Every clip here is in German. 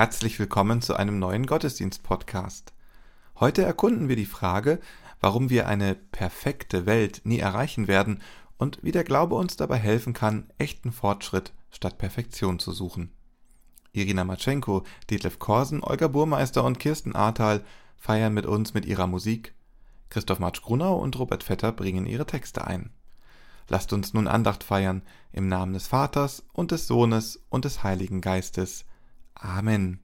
Herzlich willkommen zu einem neuen Gottesdienst-Podcast. Heute erkunden wir die Frage, warum wir eine perfekte Welt nie erreichen werden und wie der Glaube uns dabei helfen kann, echten Fortschritt statt Perfektion zu suchen. Irina Matschenko, Detlef Korsen, Olga Burmeister und Kirsten Ahrtal feiern mit uns mit ihrer Musik. Christoph Matsch-Grunau und Robert Vetter bringen ihre Texte ein. Lasst uns nun Andacht feiern im Namen des Vaters und des Sohnes und des Heiligen Geistes. Amen.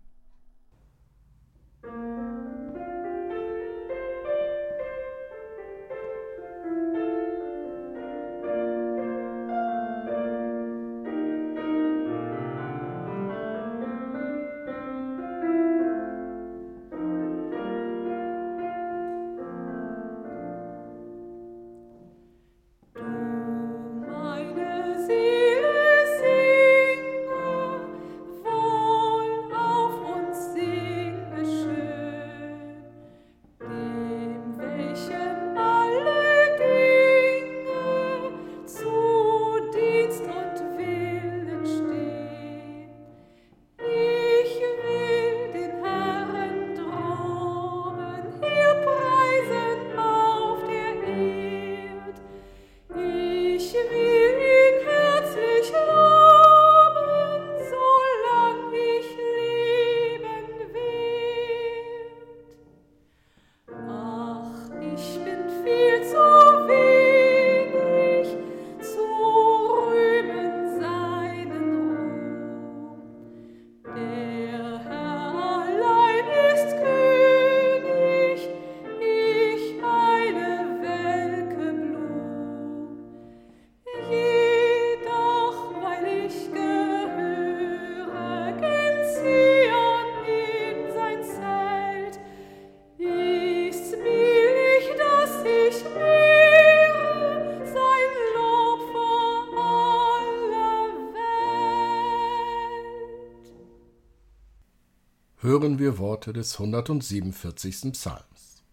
Hören wir Worte des 147. Psalms.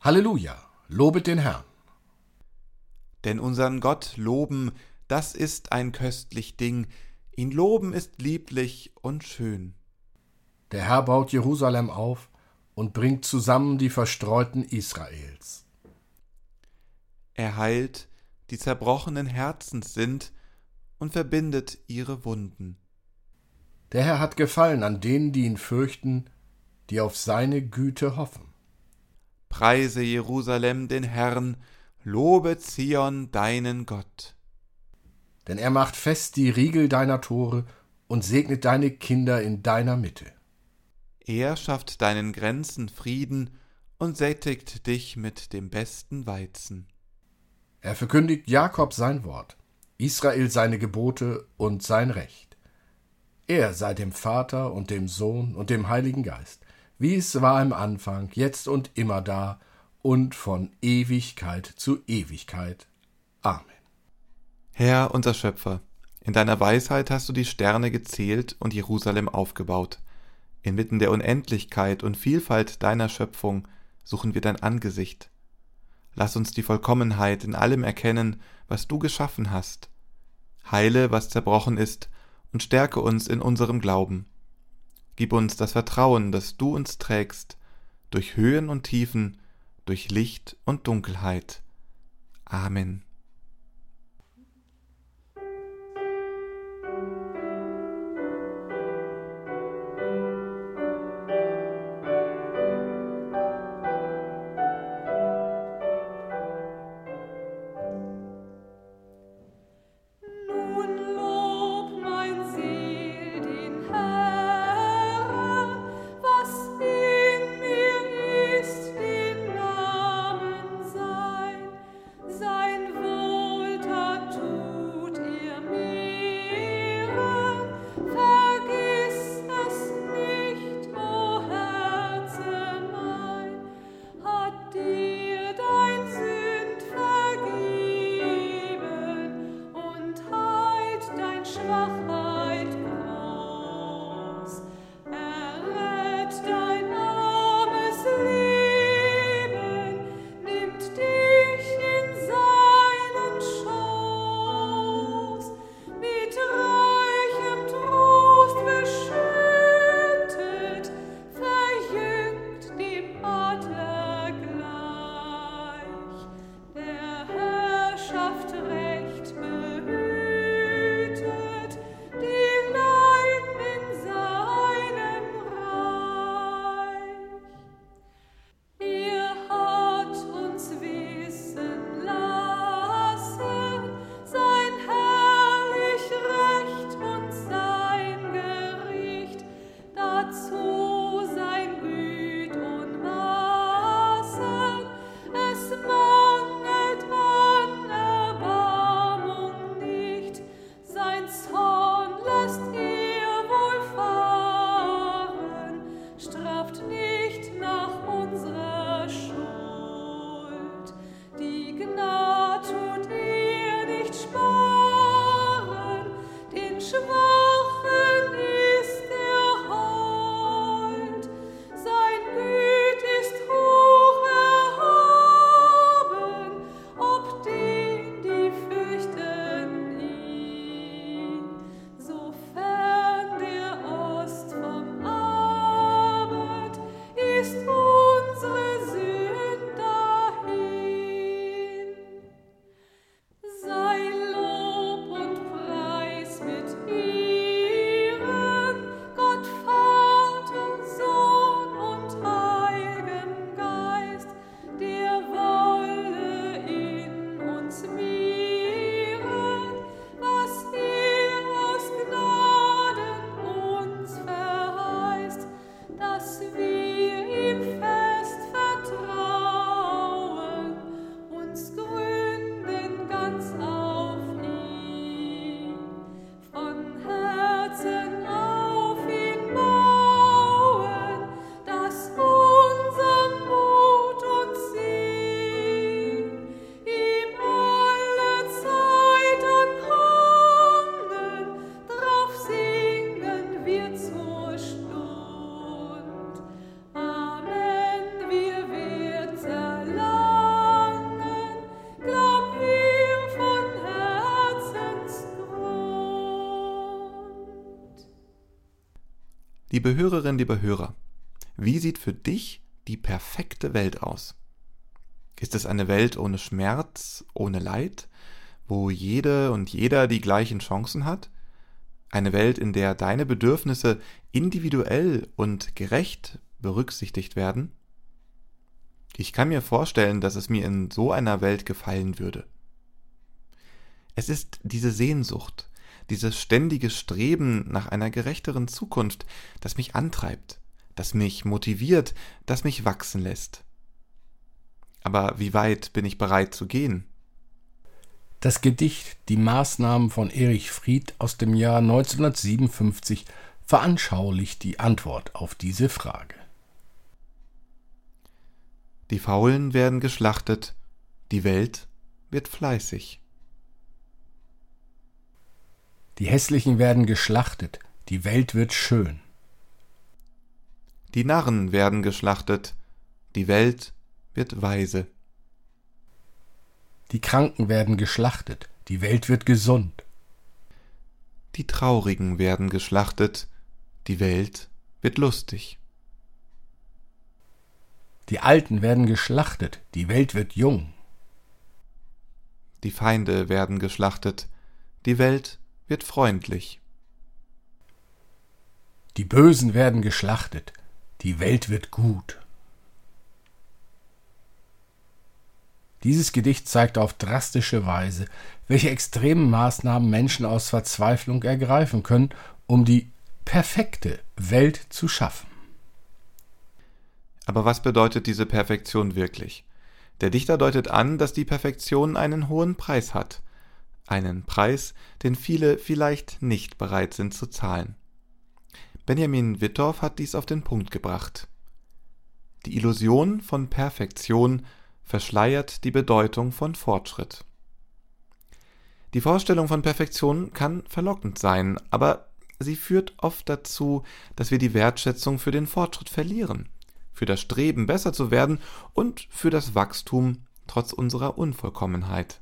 Halleluja, lobet den Herrn. Denn unseren Gott loben, das ist ein köstlich Ding, ihn loben ist lieblich und schön. Der Herr baut Jerusalem auf und bringt zusammen die Verstreuten Israels. Er heilt, die zerbrochenen Herzens sind, und verbindet ihre Wunden. Der Herr hat Gefallen an denen, die ihn fürchten, die auf seine Güte hoffen. Preise Jerusalem den Herrn, lobe Zion deinen Gott. Denn er macht fest die Riegel deiner Tore und segnet deine Kinder in deiner Mitte. Er schafft deinen Grenzen Frieden und sättigt dich mit dem besten Weizen. Er verkündigt Jakob sein Wort, Israel seine Gebote und sein Recht. Er sei dem Vater und dem Sohn und dem Heiligen Geist, wie es war im Anfang, jetzt und immer da und von Ewigkeit zu Ewigkeit. Amen. Herr, unser Schöpfer, in deiner Weisheit hast du die Sterne gezählt und Jerusalem aufgebaut. Inmitten der Unendlichkeit und Vielfalt deiner Schöpfung suchen wir dein Angesicht. Lass uns die Vollkommenheit in allem erkennen, was du geschaffen hast. Heile, was zerbrochen ist, und stärke uns in unserem Glauben. Gib uns das Vertrauen, dass du uns trägst, durch Höhen und Tiefen, durch Licht und Dunkelheit. Amen. Liebe Hörerin, lieber Hörer, wie sieht für dich die perfekte Welt aus? Ist es eine Welt ohne Schmerz, ohne Leid, wo jede und jeder die gleichen Chancen hat? Eine Welt, in der deine Bedürfnisse individuell und gerecht berücksichtigt werden? Ich kann mir vorstellen, dass es mir in so einer Welt gefallen würde. Es ist diese Sehnsucht, dieses ständige Streben nach einer gerechteren Zukunft, das mich antreibt, das mich motiviert, das mich wachsen lässt. Aber wie weit bin ich bereit zu gehen? Das Gedicht Die Maßnahmen von Erich Fried aus dem Jahr 1957 veranschaulicht die Antwort auf diese Frage. Die Faulen werden geschlachtet, die Welt wird fleißig. Die Hässlichen werden geschlachtet, die Welt wird schön. Die Narren werden geschlachtet, die Welt wird weise. Die Kranken werden geschlachtet, die Welt wird gesund. Die Traurigen werden geschlachtet, die Welt wird lustig. Die Alten werden geschlachtet, die Welt wird jung. Die Feinde werden geschlachtet, die Welt wird freundlich. Die Bösen werden geschlachtet, die Welt wird gut. Dieses Gedicht zeigt auf drastische Weise, welche extremen Maßnahmen Menschen aus Verzweiflung ergreifen können, um die perfekte Welt zu schaffen. Aber was bedeutet diese Perfektion wirklich? Der Dichter deutet an, dass die Perfektion einen hohen Preis hat, einen Preis, den viele vielleicht nicht bereit sind zu zahlen. Benjamin Wittorf hat dies auf den Punkt gebracht. Die Illusion von Perfektion verschleiert die Bedeutung von Fortschritt. Die Vorstellung von Perfektion kann verlockend sein, aber sie führt oft dazu, dass wir die Wertschätzung für den Fortschritt verlieren, für das Streben besser zu werden und für das Wachstum trotz unserer Unvollkommenheit.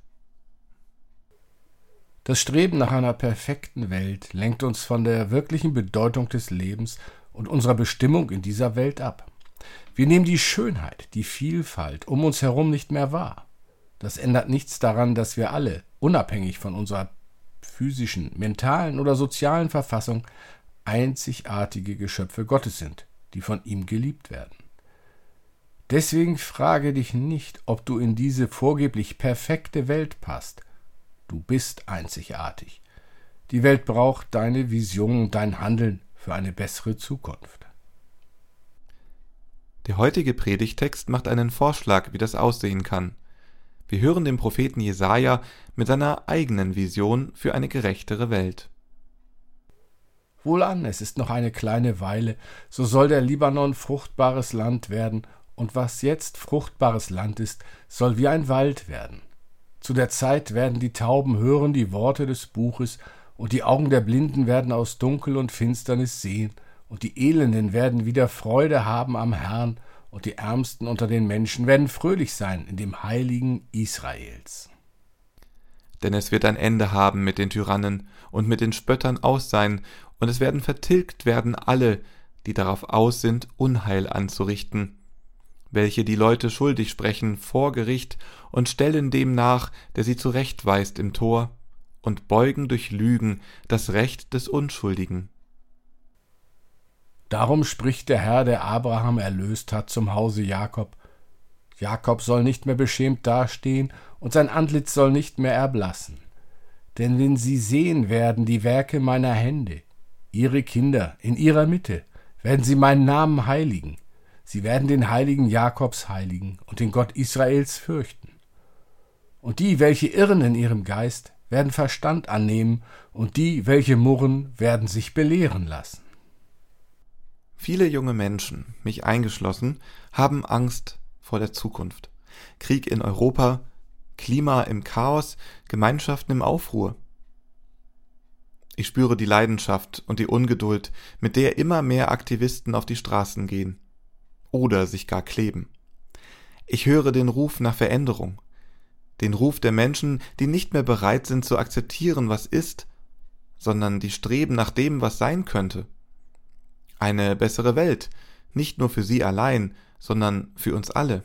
Das Streben nach einer perfekten Welt lenkt uns von der wirklichen Bedeutung des Lebens und unserer Bestimmung in dieser Welt ab. Wir nehmen die Schönheit, die Vielfalt um uns herum nicht mehr wahr. Das ändert nichts daran, dass wir alle, unabhängig von unserer physischen, mentalen oder sozialen Verfassung, einzigartige Geschöpfe Gottes sind, die von ihm geliebt werden. Deswegen frage dich nicht, ob du in diese vorgeblich perfekte Welt passt. Du bist einzigartig. Die Welt braucht deine Vision und dein Handeln für eine bessere Zukunft. Der heutige Predigtext macht einen Vorschlag, wie das aussehen kann. Wir hören den Propheten Jesaja mit seiner eigenen Vision für eine gerechtere Welt. Wohlan, es ist noch eine kleine Weile, so soll der Libanon fruchtbares Land werden, und was jetzt fruchtbares Land ist, soll wie ein Wald werden. Zu der Zeit werden die Tauben hören die Worte des Buches, und die Augen der Blinden werden aus Dunkel und Finsternis sehen, und die Elenden werden wieder Freude haben am Herrn, und die Ärmsten unter den Menschen werden fröhlich sein in dem Heiligen Israels. Denn es wird ein Ende haben mit den Tyrannen und mit den Spöttern aus sein, und es werden vertilgt werden alle, die darauf aus sind, Unheil anzurichten, welche die Leute schuldig sprechen vor Gericht und stellen dem nach, der sie zurechtweist im Tor, und beugen durch Lügen das Recht des Unschuldigen. Darum spricht der Herr, der Abraham erlöst hat, zum Hause Jakob. Jakob soll nicht mehr beschämt dastehen, und sein Antlitz soll nicht mehr erblassen. Denn wenn sie sehen werden die Werke meiner Hände, ihre Kinder in ihrer Mitte, werden sie meinen Namen heiligen. Sie werden den Heiligen Jakobs heiligen und den Gott Israels fürchten. Und die, welche irren in ihrem Geist, werden Verstand annehmen, und die, welche murren, werden sich belehren lassen. Viele junge Menschen, mich eingeschlossen, haben Angst vor der Zukunft. Krieg in Europa, Klima im Chaos, Gemeinschaften im Aufruhr. Ich spüre die Leidenschaft und die Ungeduld, mit der immer mehr Aktivisten auf die Straßen gehen oder sich gar kleben. Ich höre den Ruf nach Veränderung, den Ruf der Menschen, die nicht mehr bereit sind zu akzeptieren, was ist, sondern die streben nach dem, was sein könnte Eine bessere Welt, nicht nur für sie allein, sondern für uns alle.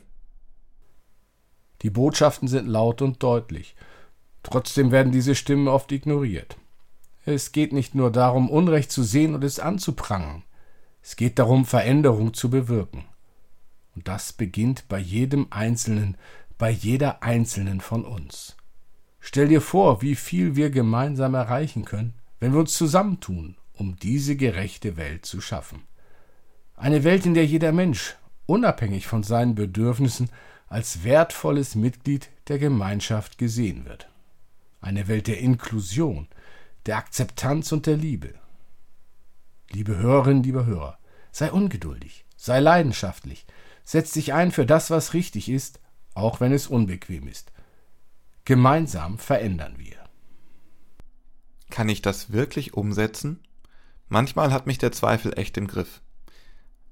Die Botschaften sind laut und deutlich. Trotzdem werden diese Stimmen oft ignoriert. Es geht nicht nur darum, Unrecht zu sehen und es anzuprangern. Es geht darum, Veränderung zu bewirken. Und das beginnt bei jedem Einzelnen, bei jeder Einzelnen von uns. Stell dir vor, wie viel wir gemeinsam erreichen können, wenn wir uns zusammentun, um diese gerechte Welt zu schaffen. Eine Welt, in der jeder Mensch, unabhängig von seinen Bedürfnissen, als wertvolles Mitglied der Gemeinschaft gesehen wird. Eine Welt der Inklusion, der Akzeptanz und der Liebe. Liebe Hörerinnen, liebe Hörer, sei ungeduldig, sei leidenschaftlich, setz dich ein für das, was richtig ist, auch wenn es unbequem ist. Gemeinsam verändern wir. Kann ich das wirklich umsetzen? Manchmal hat mich der Zweifel echt im Griff.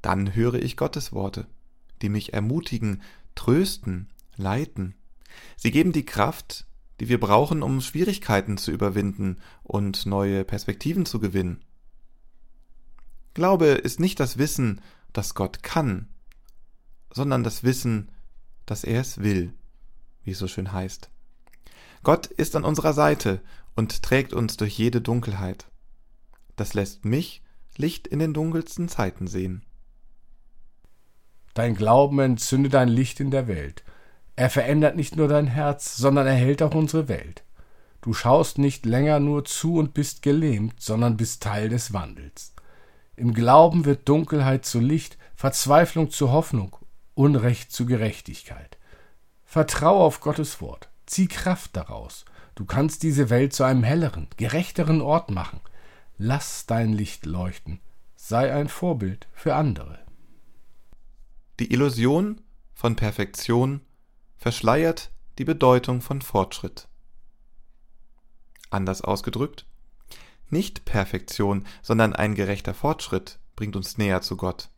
Dann höre ich Gottes Worte, die mich ermutigen, trösten, leiten. Sie geben die Kraft, die wir brauchen, um Schwierigkeiten zu überwinden und neue Perspektiven zu gewinnen. Glaube ist nicht das Wissen, dass Gott kann, sondern das Wissen, dass er es will, wie es so schön heißt. Gott ist an unserer Seite und trägt uns durch jede Dunkelheit. Das lässt mich Licht in den dunkelsten Zeiten sehen. Dein Glauben entzündet ein Licht in der Welt. Er verändert nicht nur dein Herz, sondern erhält auch unsere Welt. Du schaust nicht länger nur zu und bist gelähmt, sondern bist Teil des Wandels. Im Glauben wird Dunkelheit zu Licht, Verzweiflung zu Hoffnung, Unrecht zu Gerechtigkeit. Vertrau auf Gottes Wort, zieh Kraft daraus. Du kannst diese Welt zu einem helleren, gerechteren Ort machen. Lass dein Licht leuchten, sei ein Vorbild für andere. Die Illusion von Perfektion verschleiert die Bedeutung von Fortschritt. Anders ausgedrückt, nicht Perfektion, sondern ein gerechter Fortschritt bringt uns näher zu Gott.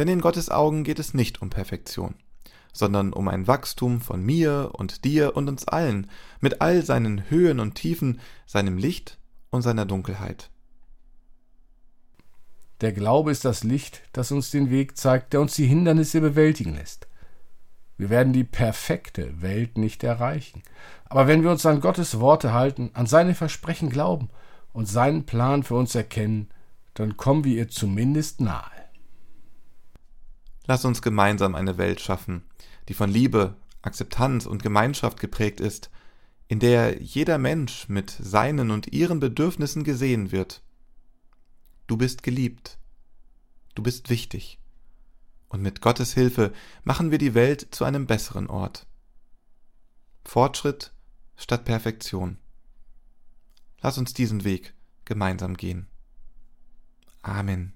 Denn in Gottes Augen geht es nicht um Perfektion, sondern um ein Wachstum von mir und dir und uns allen, mit all seinen Höhen und Tiefen, seinem Licht und seiner Dunkelheit. Der Glaube ist das Licht, das uns den Weg zeigt, der uns die Hindernisse bewältigen lässt. Wir werden die perfekte Welt nicht erreichen. Aber wenn wir uns an Gottes Worte halten, an seine Versprechen glauben und seinen Plan für uns erkennen, dann kommen wir ihr zumindest nahe. Lass uns gemeinsam eine Welt schaffen, die von Liebe, Akzeptanz und Gemeinschaft geprägt ist, in der jeder Mensch mit seinen und ihren Bedürfnissen gesehen wird Du bist geliebt. Du bist wichtig. Und mit Gottes Hilfe machen wir die Welt zu einem besseren Ort. Fortschritt statt Perfektion. Lass uns diesen Weg gemeinsam gehen. Amen.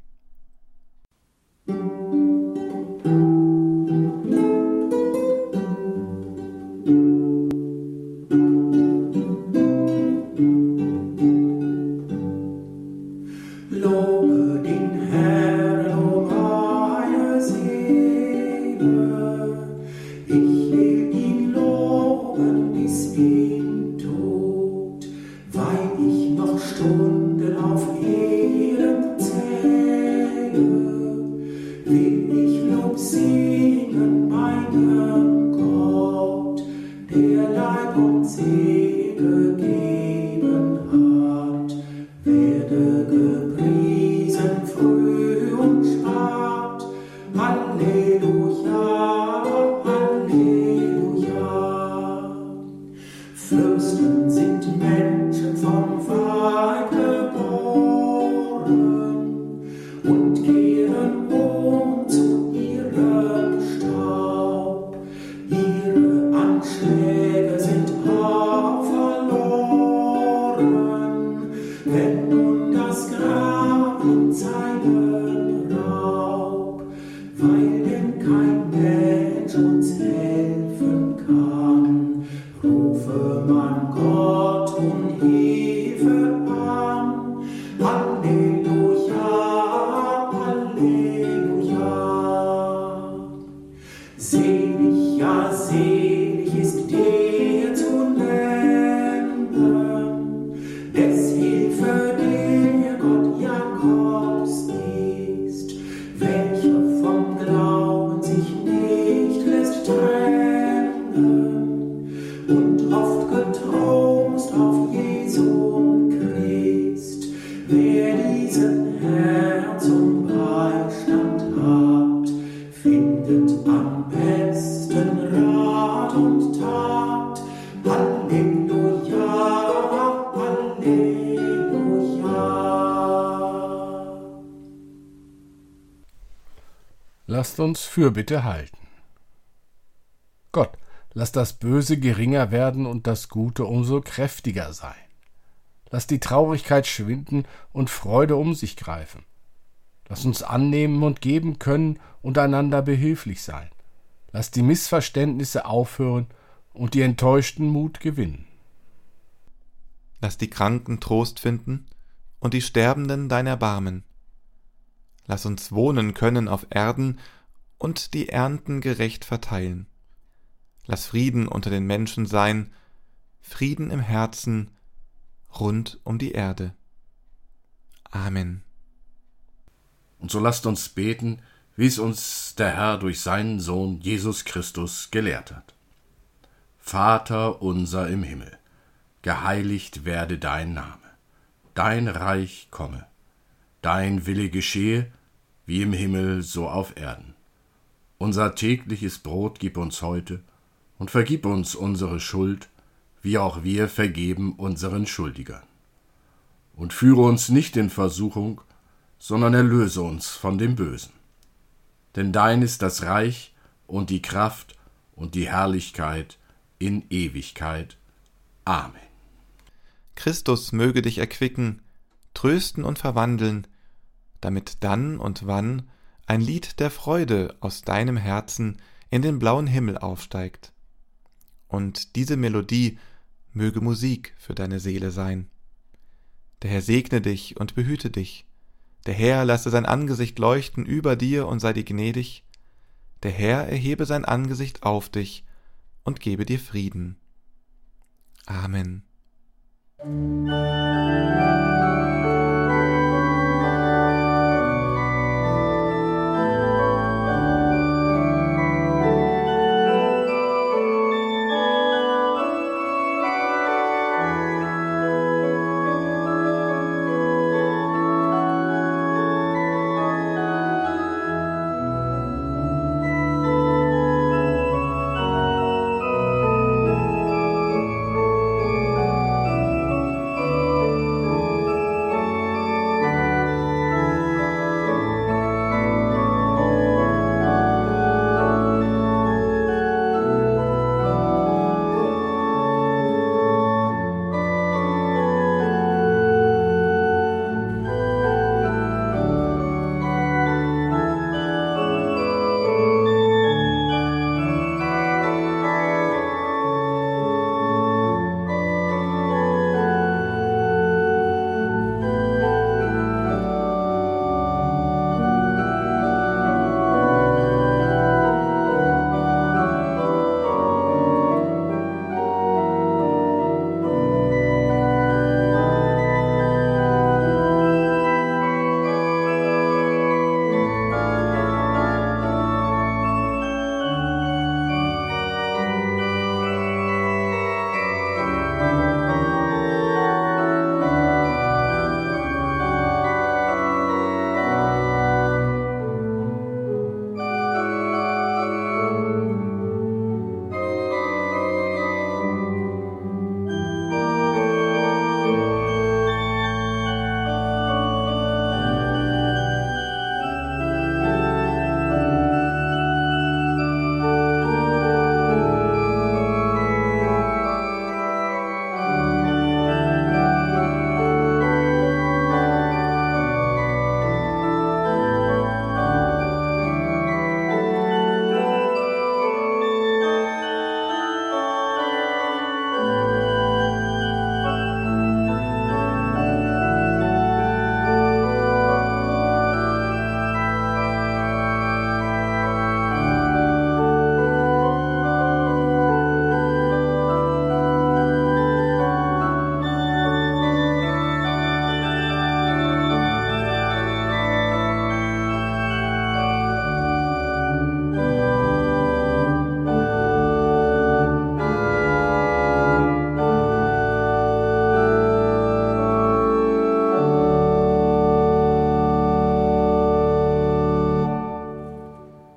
Lasst uns Fürbitte halten. Gott, lass das Böse geringer werden und das Gute umso kräftiger sein. Lass die Traurigkeit schwinden und Freude um sich greifen. Lass uns annehmen und geben können und einander behilflich sein. Lass die Missverständnisse aufhören und die Enttäuschten Mut gewinnen. Lass die Kranken Trost finden und die Sterbenden dein Erbarmen. Lass uns wohnen können auf Erden und die Ernten gerecht verteilen. Lass Frieden unter den Menschen sein, Frieden im Herzen rund um die Erde. Amen. Und so lasst uns beten, wie es uns der Herr durch seinen Sohn Jesus Christus gelehrt hat. Vater unser im Himmel, geheiligt werde dein Name, dein Reich komme, dein Wille geschehe, wie im Himmel so auf Erden. Unser tägliches Brot gib uns heute und vergib uns unsere Schuld, wie auch wir vergeben unseren Schuldigern. Und führe uns nicht in Versuchung, sondern erlöse uns von dem Bösen. Denn dein ist das Reich und die Kraft und die Herrlichkeit in Ewigkeit. Amen. Christus möge dich erquicken, trösten und verwandeln, damit dann und wann ein Lied der Freude aus deinem Herzen in den blauen Himmel aufsteigt. Und diese Melodie möge Musik für deine Seele sein. Der Herr segne dich und behüte dich. Der Herr lasse sein Angesicht leuchten über dir und sei dir gnädig. Der Herr erhebe sein Angesicht auf dich und gebe dir Frieden. Amen.